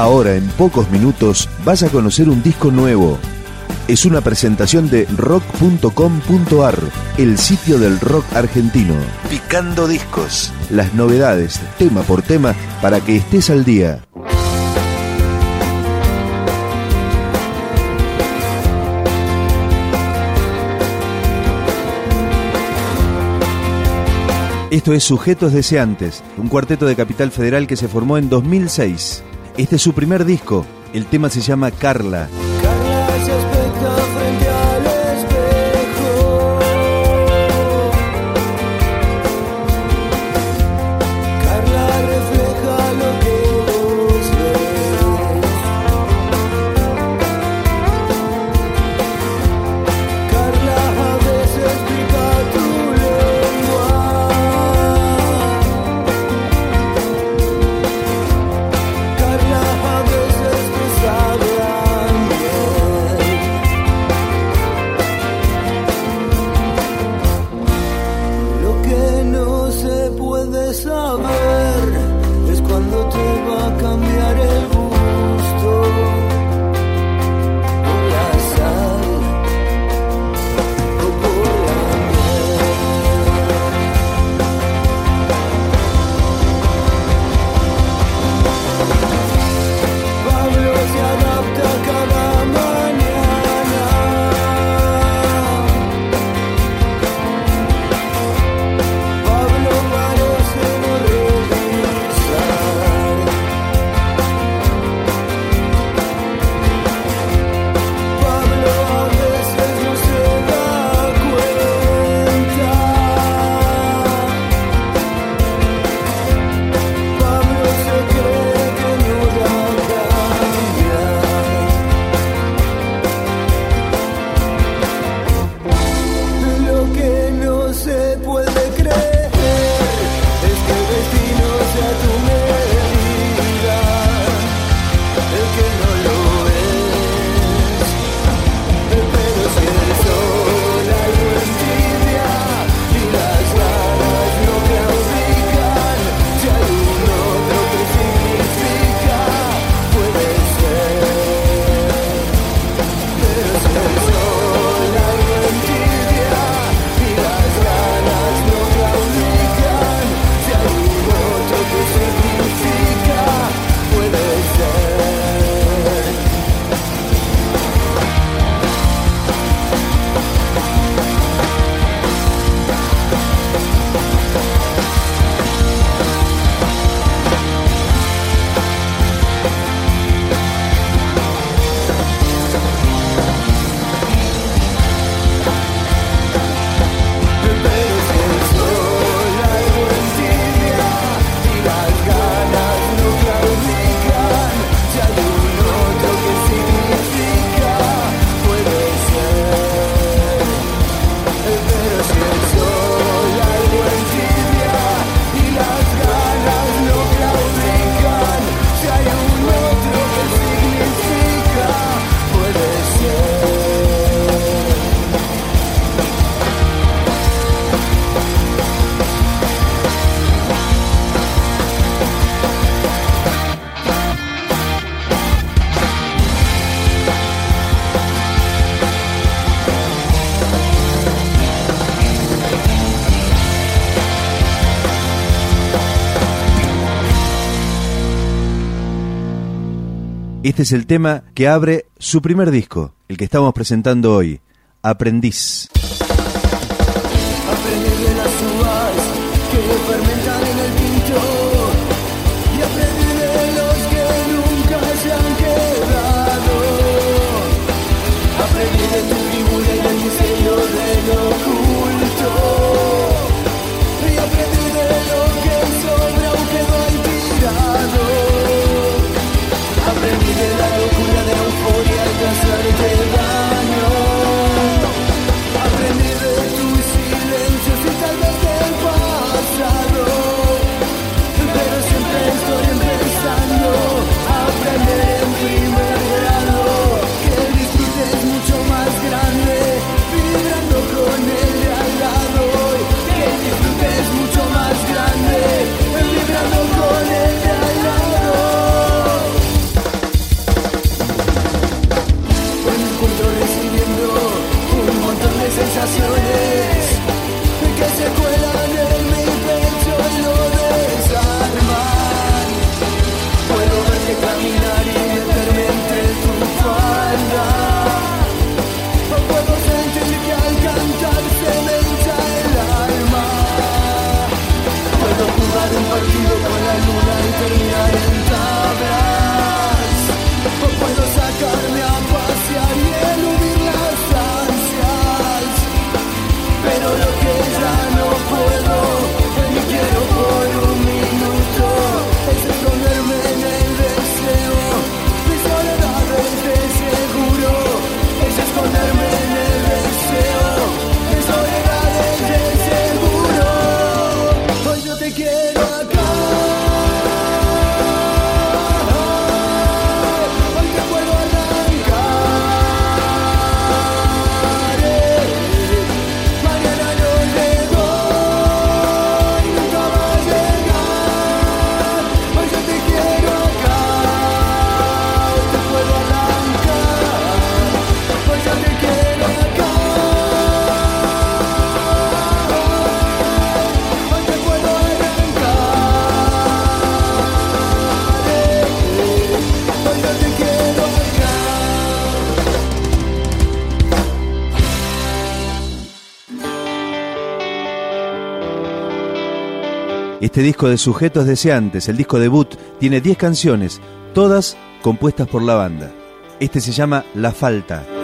Ahora, en pocos minutos, vas a conocer un disco nuevo. Es una presentación de rock.com.ar, el sitio del rock argentino. Picando discos. Las novedades, tema por tema, para que estés al día. Esto es Sujetos Deseantes, un cuarteto de Capital Federal que se formó en 2006. Este es su primer disco. El tema se llama Carla. Este es el tema que abre su primer disco, el que estamos presentando hoy, Aprendiz. Este disco de Sujetos Deseantes, el disco debut, tiene 10 canciones, todas compuestas por la banda. Este se llama La Falta.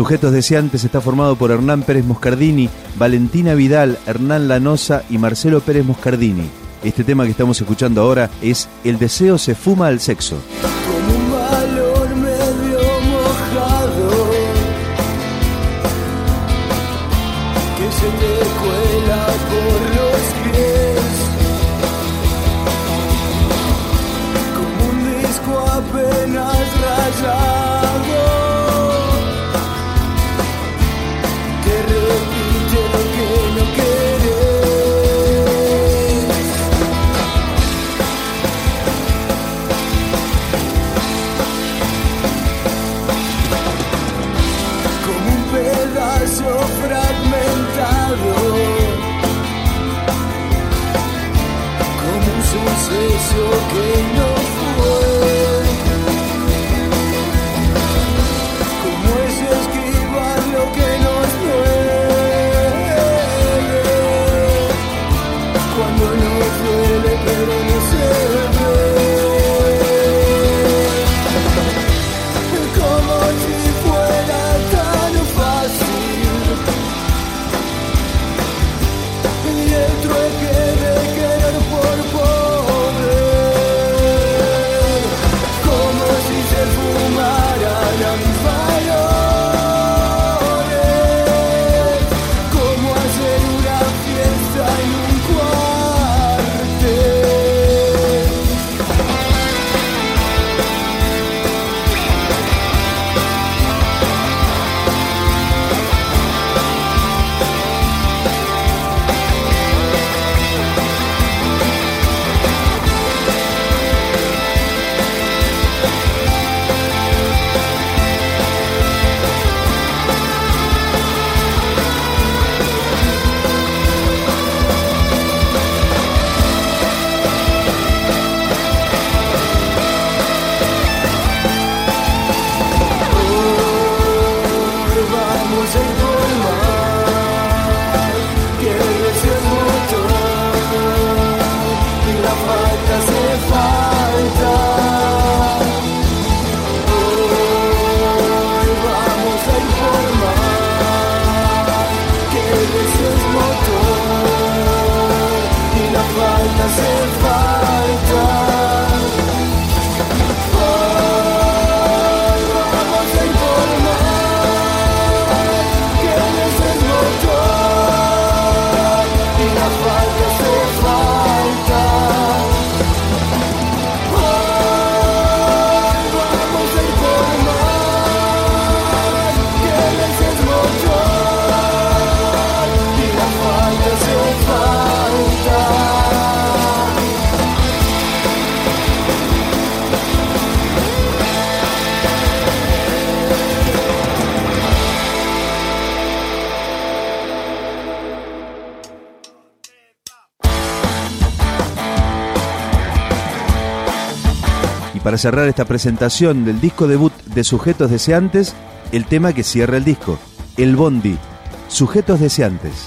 Sujetos Deseantes está formado por Hernán Pérez Moscardini, Valentina Vidal, Hernán Lanosa y Marcelo Pérez Moscardini. Este tema que estamos escuchando ahora es El deseo se fuma al sexo. Apenas rayado so far. Para cerrar esta presentación del disco debut de Sujetos Deseantes, el tema que cierra el disco, El Bondi, Sujetos Deseantes.